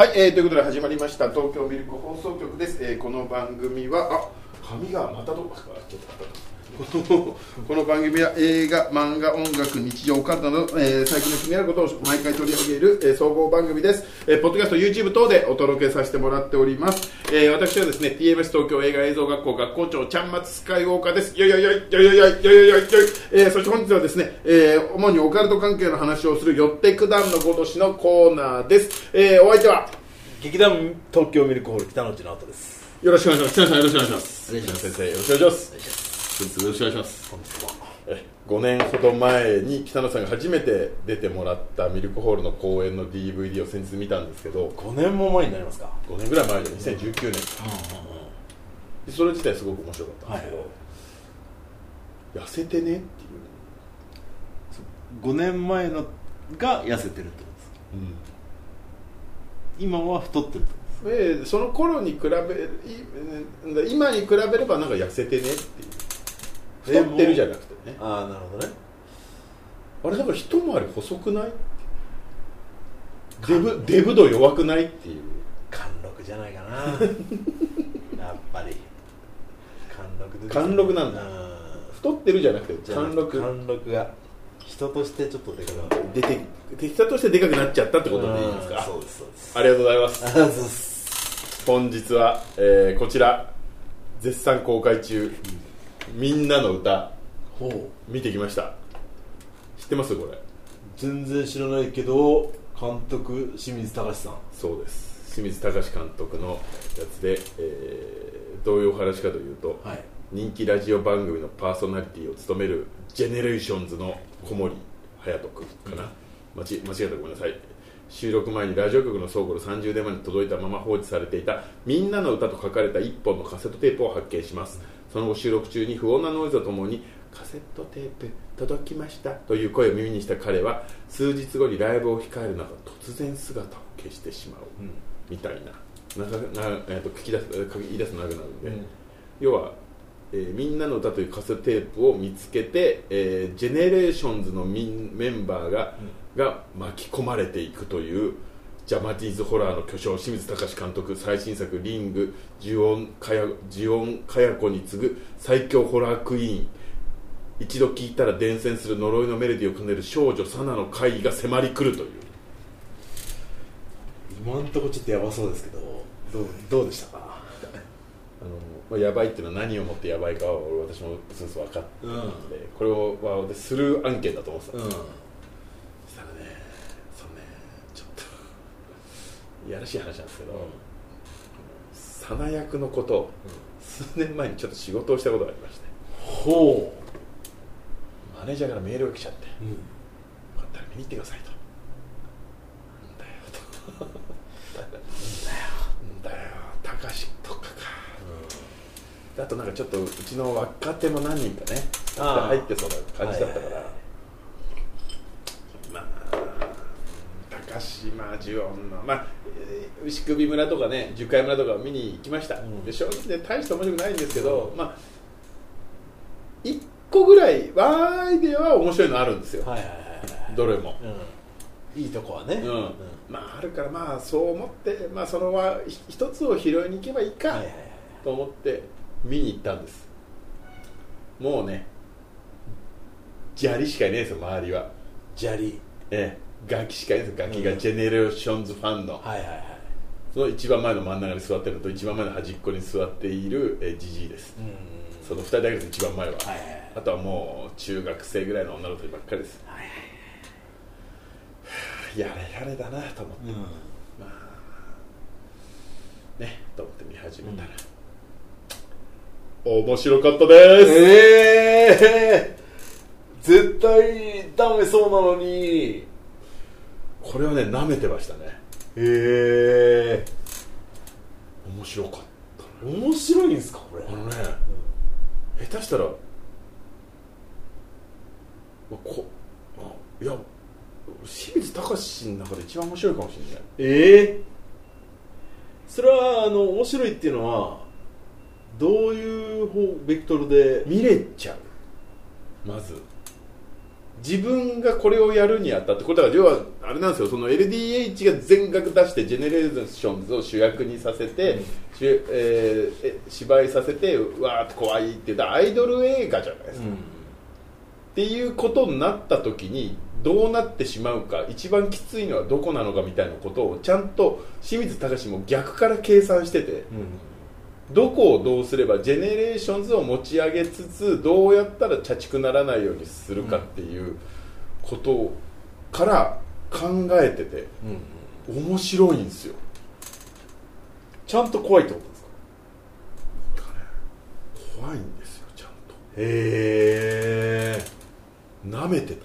はい、えー、ということで始まりました東京ミルク放送局です、えーこの番組はあ髪がまたどっかちょっとあった。このこの番組は映画、漫画、音楽、日常、オカルトなど、えー最近の気になることを毎回取り上げる、えー総合番組です、えーポッドキャスト、YouTube 等でお届けさせてもらっております、えー私はですね TMS 東京映画映像学校学校長ちゃんまつスカイウォーカーですよいよいよいよいよいよいよいよいよいよえーそして本日はですね、えー主にオカルト関係の話をするよってくだんのごとしのコーナーです、えーお相手は劇団東京ミルクホール北の内直人ですよろしくお願いします。北野さんよろしくお願いします。お願いします先生よろしくお願いします。よろしくお願いします。本日は。え5年ほど前に北野さんが初めて出てもらったミルクホールの公演の DVD を先日見たんですけど、5年も前になりますか？5年ぐらい前で2019年。でそれ自体すごく面白かったんですけど、はい。痩せてねっていう。5年前のが痩せてるってことですか？今は太ってるってこでその頃に比べ今に比べればなんか痩せてねっていう太ってるじゃなくてね。とああなるほどね。あれだから一回り細くない？デブデブ度弱くないっていう。貫禄じゃないかな。やっぱり。貫禄なんだ。うん太ってるじゃなくて貫禄。貫禄が人としてちょっとでかくなる出て敵者としてでかくなっちゃったってことでいいですか？うんそうですそうです。ありがとうございます。本日は、えーこちら。絶賛公開中「みんなの歌。ほう。見てきました。知ってます？これ。全然知らないけど監督清水隆さん。そうです。清水隆監督のやつで、えーどういうお話かというと、はい。人気ラジオ番組のパーソナリティを務めるジェネレーションズの小森隼人君かな、間違間違えたらごめんなさい。収録前にラジオ局の倉庫の30年前に届いたまま放置されていた「ミンナのウタ」と書かれた1本のカセットテープを発見しますその後収録中に不穏なノイズとともに「カセットテープ届きました」という声を耳にした彼は数日後にライブを控える中突然姿を消してしまう、うん。みたいな。なかな、えー、と聞き出す書き出すの長くなるんで、うん。要は、えーみんなの歌」というカセットテープを見つけて、えージェネレーションズのミンメンバーが,、が巻き込まれていくというジャマティーズホラーの巨匠清水隆監督最新作「リング」呪音かや呪音かや子に次ぐ最強ホラークイーン。一度聴いたら伝染する呪いのメロディーを奏でる少女サナの会議が迫り来るという。今んとこちょっとやばそうですけどどうどうでした？かあのまあ、やばいっていうのは何をもってやばいかは俺私もうすうす分かってたので、これをは私スルー案件だと思ってたんですよ、そしたらねそうねちょっといやらしい話なんですけど、サナ役のことを数年前にちょっと仕事をしたことがありまして。ほマネージャーからメールが来ちゃってう、うん、「よかったら見に行ってください」と「なんだよ」と「なんだよ。高志とかか」あとなんかちょっとうちの若手も何人かね入ってそうな感じだったから、まあ高島ジオンのまあえー牛首村とかね樹海村とか見に行きました、うん。で正直ね大して面白くないんですけど、まあ1個ぐらいワンアイデアは面白いのあるんですよ、はいはいはいはい。どれも、うん、いいとこはね、うん。うん。まああるからまあそう思って、まあ、そのはひ一つを拾いに行けばいいか、はいはいはい。と思って見に行ったんです。もうね砂利しかいないですよ周りは。砂利。ええ。ガキしかいないです。よガキがうん。ジェネレーションズファンの、はいはいはいその一番前の真ん中に座ってるのと一番前の端っこに座っているえージジイです。うん。その二人だけです一番前は、はいはいはい。あとはもう中学生ぐらいの女の子ばっかりです。はいはいやれやれだなと思って、うん。まあねと思って見始めたら、面白かったです、ええ絶対ダメそうなのに。これはね舐めてましたねええ。面白かったね。面白いんですかこれ？あのね、下手したら、まあこあいや清水崇の中で一番面白いかもしれない。ええ。それはあの面白いっていうのはどういう方ベクトルで？見れちゃう。まず自分がこれをやるにあたってこれだから要はあれなんですよ。その LDH が全額出してジェネレーションズを主役にさせて、うん。しえーえ芝居させてうわーって怖いって言ったアイドル映画じゃないですか、っていうことになった時にどうなってしまうか一番きついのはどこなのかみたいなことをちゃんと清水崇も逆から計算しててどこをどうすればジェネレーションズを持ち上げつつどうやったらチャチくならないようにするかっていうことから考えてて面白いんですよ。ちゃんと怖いってことですか？怖いんですよちゃんへえ。と舐めてた。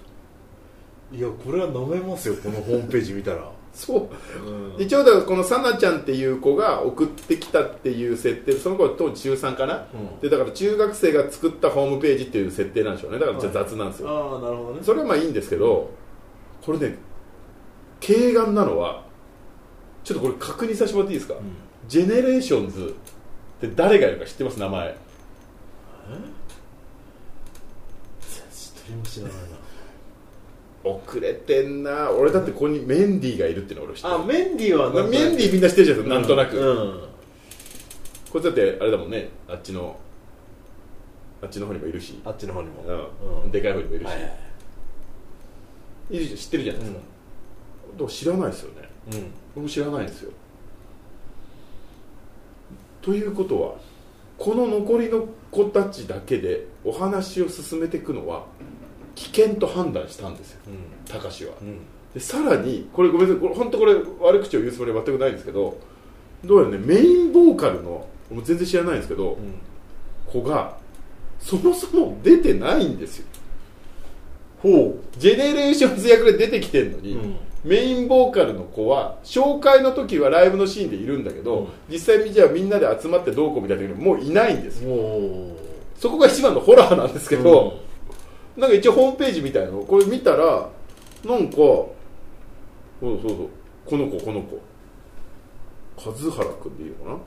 いやこれは舐めますよこのホームページ見たら、そう。うん。一応だからこのさなちゃんっていう子が送ってきたっていう設定その子は当時中3かな、うん。でだから中学生が作ったホームページっていう設定なんでしょうね。だからじゃあ雑なんですよ、ああなるほどね。それはまあいいんですけどこれね慧眼なのはちょっとこれ確認させてもらっていいですか、ジェネレーションズって誰がいるか知ってます？名前。一人も知らない遅れてんな。俺だってここにメンディーがいるっていうの俺知ってる。なあメンディーはなメンディーみんな知ってるじゃないですか、なんとなく、うん。こいつだってあれだもんね。あっちのあっちの方にもいるし、あっちの方にも。うん。うん。でかい方にもいるし、はいはい。知ってるじゃないですか、でも知らないですよね。うん。僕も知らないんですよ。ということはこの残りの子たちだけでお話を進めていくのは危険と判断したんですよ高志は。うん。でさらにこれごめんなさいこれ本当これ悪口を言うつもりは全くないんですけどどうやらねメインボーカルのもう全然知らないんですけど、うん。子がそもそも出てないんですよ。ほジェネレーションズ役で出てきてるのに、うん。メインボーカルの子は紹介の時はライブのシーンでいるんだけど、うん。実際にじゃあみんなで集まってどうこうみたいな時にもういないんですうよもそこが一番のホラーなんですけど、なんか一応ホームページみたいの。これ見たらなんかそうそうそう。この子この子。数原君でいいのかな？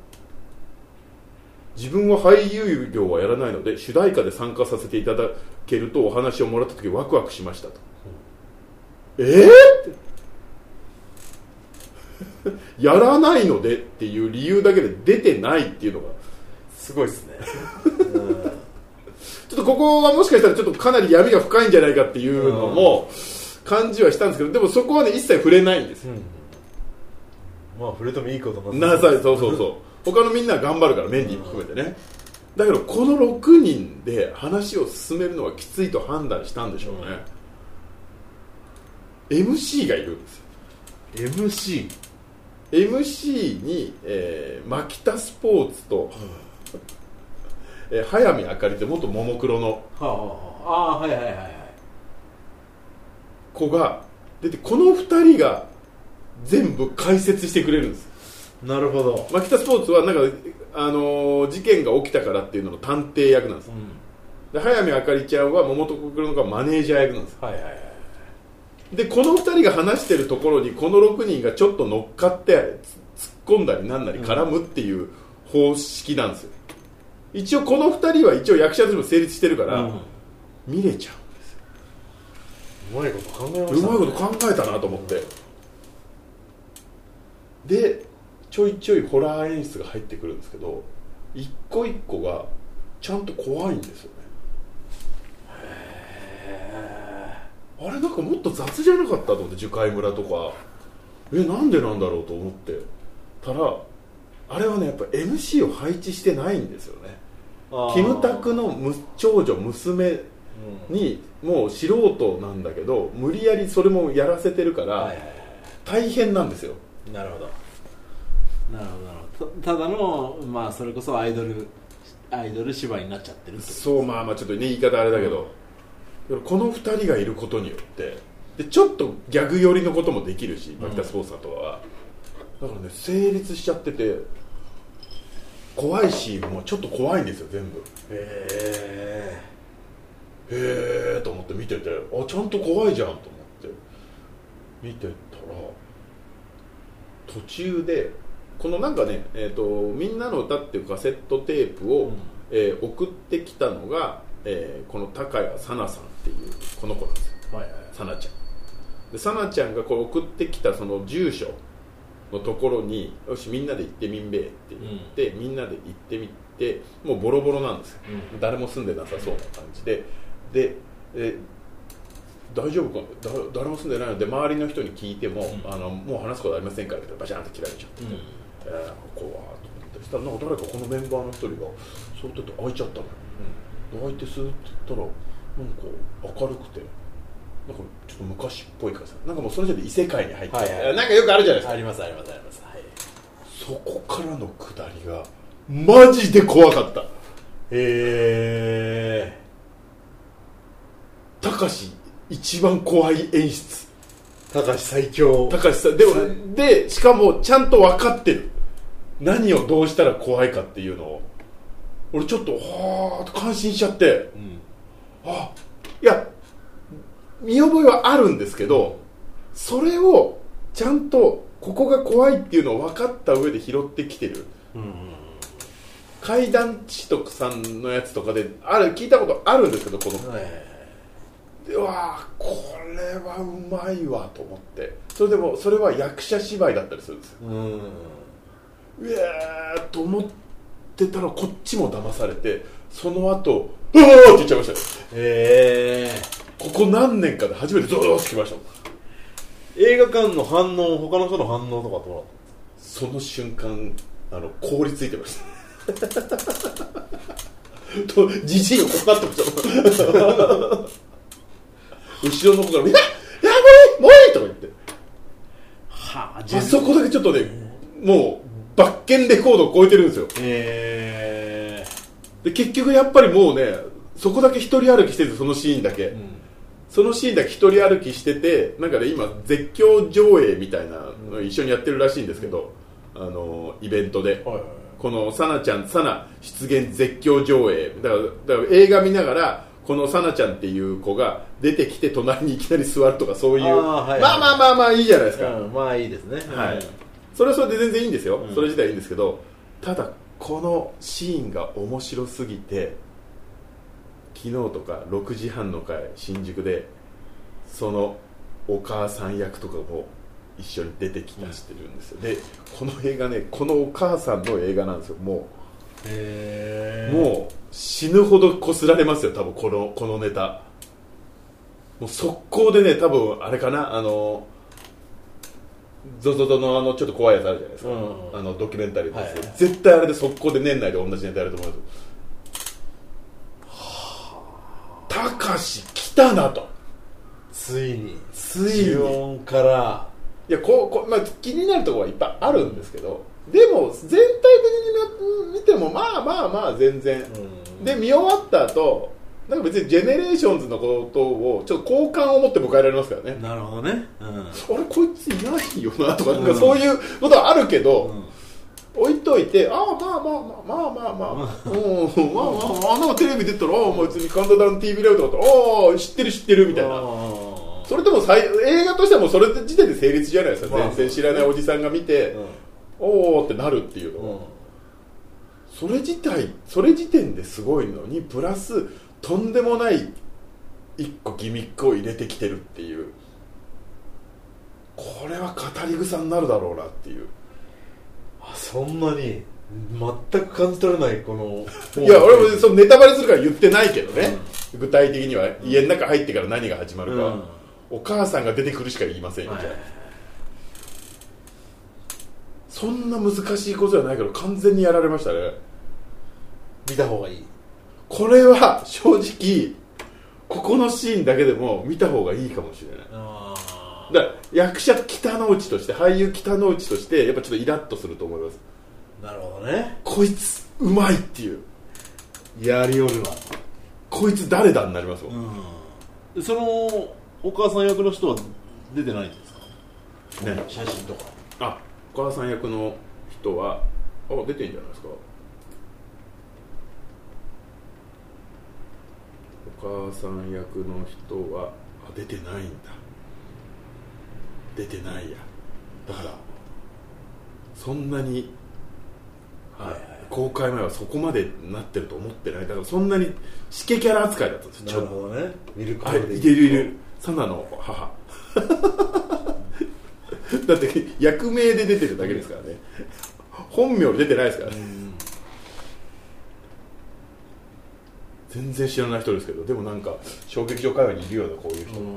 自分は俳優業はやらないので主題歌で参加させていただけるとお話をもらった時ワクワクしましたと、えー、って。やらないのでっていう理由だけで出てないっていうのがうすごいですね とここはもしかしたらちょっとかなり闇が深いんじゃないかっていうのも感じはしたんですけどでもそこはね一切触れないんです。よまあ触れてもいいことなさい。そうそうそう。他のみんなは頑張るからメンディーも含めてね。だけどこの6人で話を進めるのはきついと判断したんでしょうね、MC がいるんですよ。MC MC に、えー、マキタスポーツと、えー早見あかりって元ももクロのはあはああ。あはいはいはいはい。子が出てこの2人が全部解説してくれるんです。なるほど。マキタスポーツはなんか、あのー事件が起きたからっていうのの探偵役なんです。で早見あかりちゃんは桃とクロのマネージャー役なんです。はいはいはいでこの2人が話してるところにこの6人がちょっと乗っかってつ突っ込んだりなんなり絡むっていう方式なんですよ一応この2人は一応役者としても成立してるから、うん。見れちゃうんですよ。うまいこと考えまうしたね。まいこと考えたなと思って。でちょいちょいホラー演出が入ってくるんですけど一個一個がちゃんと怖いんですよね。あれなんかもっと雑じゃなかったと思って樹海村とか。えなんでなんだろうと思って。たらあれはねやっぱ MC を配置してないんですよね。キムタクのむ長女娘にもう素人なんだけど無理やりそれもやらせてるから、大変なんですよ。いなるほど。なるほど。なるほどたただのまあそれこそアイドルアイドル芝居になっちゃってるそうまあまあちょっとね言い方あれだけど、でもこの2人がいることによってでちょっとギャグ寄りのこともできるし牧田スポーツさんとは、だからね成立しちゃってて怖いシーンもちょっと怖いんですよ全部。へへえと思って見ててあちゃんと怖いじゃんと思って。見てたら途中でこのなんかね、えーと「みんなの歌」っていうカセットテープを、うん。えー送ってきたのが、えーこの高谷さなさんっていうこの子なんですよ。よはいはい。さなちゃん。でさなちゃんがこう送ってきたその住所のところによしみんなで行ってみんべえって言って、みんなで行ってみてもうボロボロなんですよ、うん。誰も住んでなさそうな感じで。でえ大丈夫か？だ誰も住んでないの？で周りの人に聞いても、うん。あのもう話すことありませんからってバシャンって切られちゃって、うん。えー、怖いと思って。そしたらなんか誰かこのメンバーの一人がそうやって開いちゃったの。よ開いてスーッて言ったらなんか明るくてなんかちょっと昔っぽいからさ。なんかもうその時点で異世界に入って、はいはい。なんかよくあるじゃないですか。ありますありますありますはいそこからの下りがマジで怖かった。え。たかし一番怖い演出。ー、高橋最強。たかしさんでもでしかもちゃんと分かってる。何をどうしたら怖いかっていうのを。俺ちょっとはあ感心しちゃって。うん。あいや見覚えはあるんですけどそれをちゃんとここが怖いっていうのを分かった上で拾ってきてる。うんうん怪談知徳さんのやつとかである聞いたことあるんですけどこの。はいはいはい。でうわーこれはうまいわと思って。それでもそれは役者芝居だったりするんですよ。うんうえーと思ってたらこっちも騙されてその後うわーって言っちゃいましたよえここ何年かで初めてゾーッときましたもん。ー、映画館の反応他の人の反応とかどうだっその瞬間あの凍りついてました。とじじいがこうなってました。もん後ろの子から「いやいやもういいもういい!」とか言って。たはああそこだけちょっとねもうバッケンレコードを超えてるんですよ。えで結局やっぱりもうねそこだけ一人歩きしてるんですそのシーンだけ、ー、うんそのシーンだけ一人歩きしててなんかね今絶叫上映みたいなのを一緒にやってるらしいんですけど、あのイベントで、はいはいこのサナちゃんサナ出現絶叫上映。だからだから映画見ながらこのサナちゃんっていう子が出てきて隣にいきなり座るとかそういうあーはいはいまあまあまあまあいいじゃないですか、うん、まあいいですね。はい、それはそれで全然いいんですよ、うん。それ自体いいんですけどただこのシーンが面白すぎて昨日とか6時半の回新宿でそのお母さん役とかも一緒に出てきたしてるんですよ、でこの映画ねこのお母さんの映画なんですよ。もう、もう死ぬほどこすられますよ多分このこのネタ。もう速攻でね多分あれかなあのゾゾゾのあのちょっと怖いやつあるじゃないですか、うん。あのドキュメンタリーのやつ、はいはい。絶対あれで速攻で年内で同じネタやると思いますたかし来たなと。ついに。ついに。呪怨から。いやこうこう、まあ、気になるところはいっぱいあるんですけどでも全体的に見てもまあまあまあ全然、うん。で見終わった後なんか別にジェネレーションズのことをちょっと好感を持って迎えられますからね、なるほどね。うん。あれこいついないよなとか,、なんかうんそういうことはあるけど、うん置いといてああまあまあまあまあまあまあまあ、うん、まあまああなんかテレビ出たらああまあ別にカウントダウン TV ライブとかああ知ってる知ってるみたいな。あそれでもさい映画としてはもうそれ時点で成立じゃないですか、まあ。全然知らないおじさんが見て、ーおおってなるっていうのは、それ自体それ時点ですごいのにプラスとんでもない一個ギミックを入れてきてるっていう。これは語り草になるだろうなっていう。あそんなに全く感じ取れないこのいや俺もそのネタバレするから言ってないけどね、具体的には。家の中入ってから何が始まるか。は、うん。お母さんが出てくるしか言いませんよ、はいじゃあそんな難しいことじゃないけど完全にやられましたね。見た方がいい。これは正直ここのシーンだけでも見た方がいいかもしれない役者北之内として俳優北之内としてやっぱちょっとイラッとすると思います。あなるほどね。こいつうまいっていう。やりよるわ。こいつ誰だになりますもん、うん。そのお母さん役の人は出てないんですか？ね。写真とか。あお母さん役の人はあ出てんじゃないですか。お母さん役の人はあ出てないんだ出てないや。だからそんなに、はいはい公開前はそこまでなってると思ってない。だからそんなにしけキャラ扱いだったんですよちょっと。なるほどね。ミルクはいでいるいる。サナの母。だって役名で出てるだけですからね。本名で出てないですからね。全然知らない人ですけどでもなんか小劇場会話にいるようなこういう人っていう、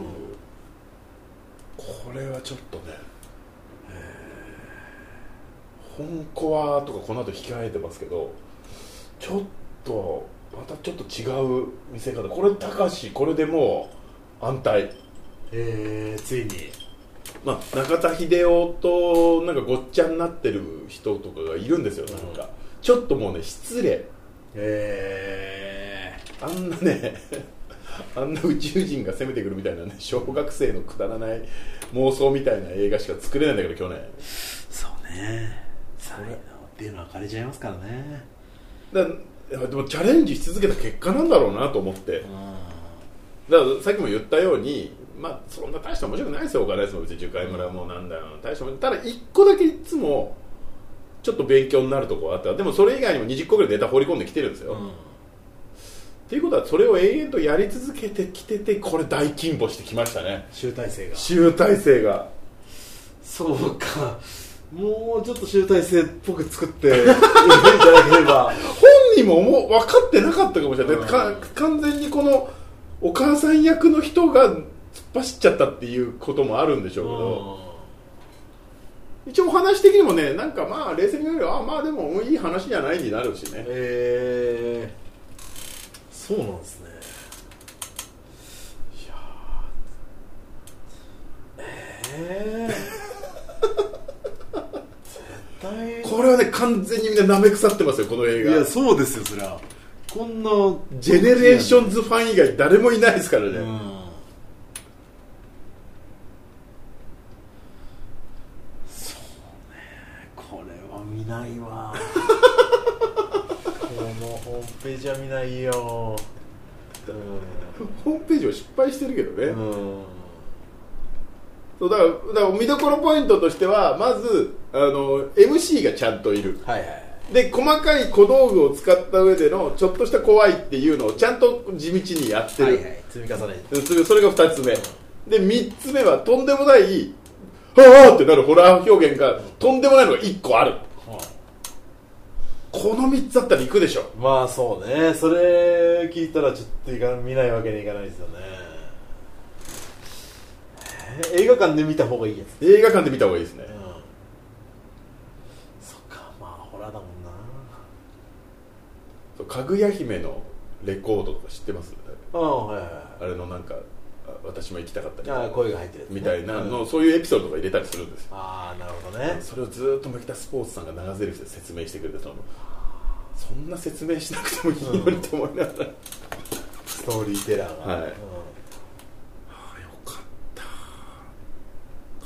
これはちょっとね本コアとかこの後控えてますけどちょっとまたちょっと違う見せ方。これ高橋これでもう安泰。えー、ついに。まあ、中田秀夫となんかごっちゃになってる人とかがいるんですよ、なんか。ちょっともうね失礼。えあんなねあんな宇宙人が攻めてくるみたいなね小学生のくだらない妄想みたいな映画しか作れないんだけど去年。ー、そうね。才能っていうのは借りちゃいますからね。だからでもチャレンジし続けた結果なんだろうなと思って。だからさっきも言ったようにまあそんな大した面白くないですよ岡田ですも別に樹海村もなんだよ。大した面ただ一個だけいつもちょっと勉強になるところあった。でもそれ以外にも20個ぐらいネタ放り込んできてるんですよ、うんっていうことはそれを永遠とやり続けてきててこれ大進歩してきましたね。集大成が。集大成が。そうか。もうちょっと集大成っぽく作っていただければ本人も思う分かってなかったかもしれない、うん。か完全にこのお母さん役の人が突っ走っちゃったっていうこともあるんでしょうけど、一応お話的にもねなんかまあ冷静に考えればあまあでもうんいい話じゃないになるしね。えー、そうなんですね。いやーえー、絶対。これはね完全にみんな舐め腐ってますよこの映画。いやそうですよそりゃ。こんなジェネレーションズファン以外誰もいないですからね、うん。そうねこれは見ないわ。このホームページは見ないよ。ホームページは失敗してるけどね、うん。そうだからだから見どころポイントとしてはまずあの MC がちゃんといる。はいはい。で細かい小道具を使った上でのちょっとした怖いっていうのをちゃんと地道にやってる、はいはい。積み重ねて。それそれが2つ目。で3つ目はとんでもないはあってなるホラー表現がとんでもないのが1個あるこの3つあったら行くでしょ。まあそうね。それ聞いたらちょっといか見ないわけにいかないですよね。えー映画館で見た方がいいやつ。映画館で見た方がいいですね。うん。そっかまあホラーだもんな。かぐや姫のレコードとか知ってます？ああはいはいあれのなんかあ私も行きたかったみたいな。ああ声が入ってるね。みたいなの、うん。そういうエピソードとか入れたりするんですよ。ああなるほどね。それをずーっと牧田スポーツさんが長ゼリフで説明してくれてたのそんな説明しなくてもいいのにと思いながら、ストーリーテラーが。はい。うん。ああよかった。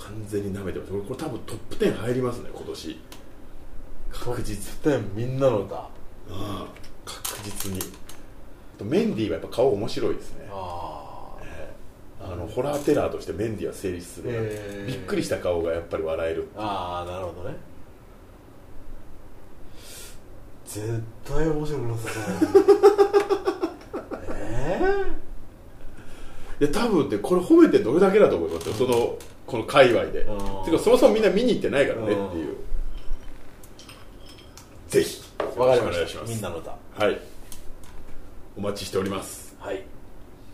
完全に舐めてます。これこれ多分トップ10入りますね今年。確実トップ10みんなの歌。ああ確実に。メンディーはやっぱ顔面白いですね。あええあのホラーテラーとしてメンディーは成立するびっくりした顔がやっぱり笑えるあああなるほどね。絶対面白くなさそう。えいや多分ねこれ褒めてどれだけだと思いますよ。そのこの界隈で。うん。てかそもそもみんな見に行ってないからね。っていう。ぜひ。えわかりました。ます。みんなの歌。はい。お待ちしております。はい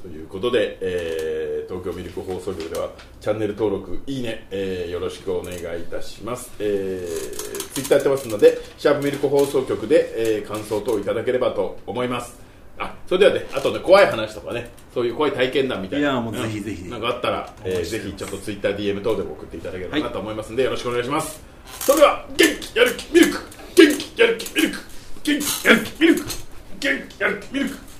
ということで、えー、東京ミルク放送局ではチャンネル登録、いいね、えー、よろしくお願いいたします、えー、ツイッターやってますのでシャープミルク放送局で、えー、感想等いただければと思います。あそれではねあとね怖い話とかねそういう怖い体験談みたいないやもうぜひぜひ。なんかあったら、えー、ぜひちょっとツイッター DM 等でも送っていただければなと思いますので、はい、よろしくお願いします。それでは元気やる気ミルク元気やる気ミルク元気やる気ミルク元気やる気ミルク。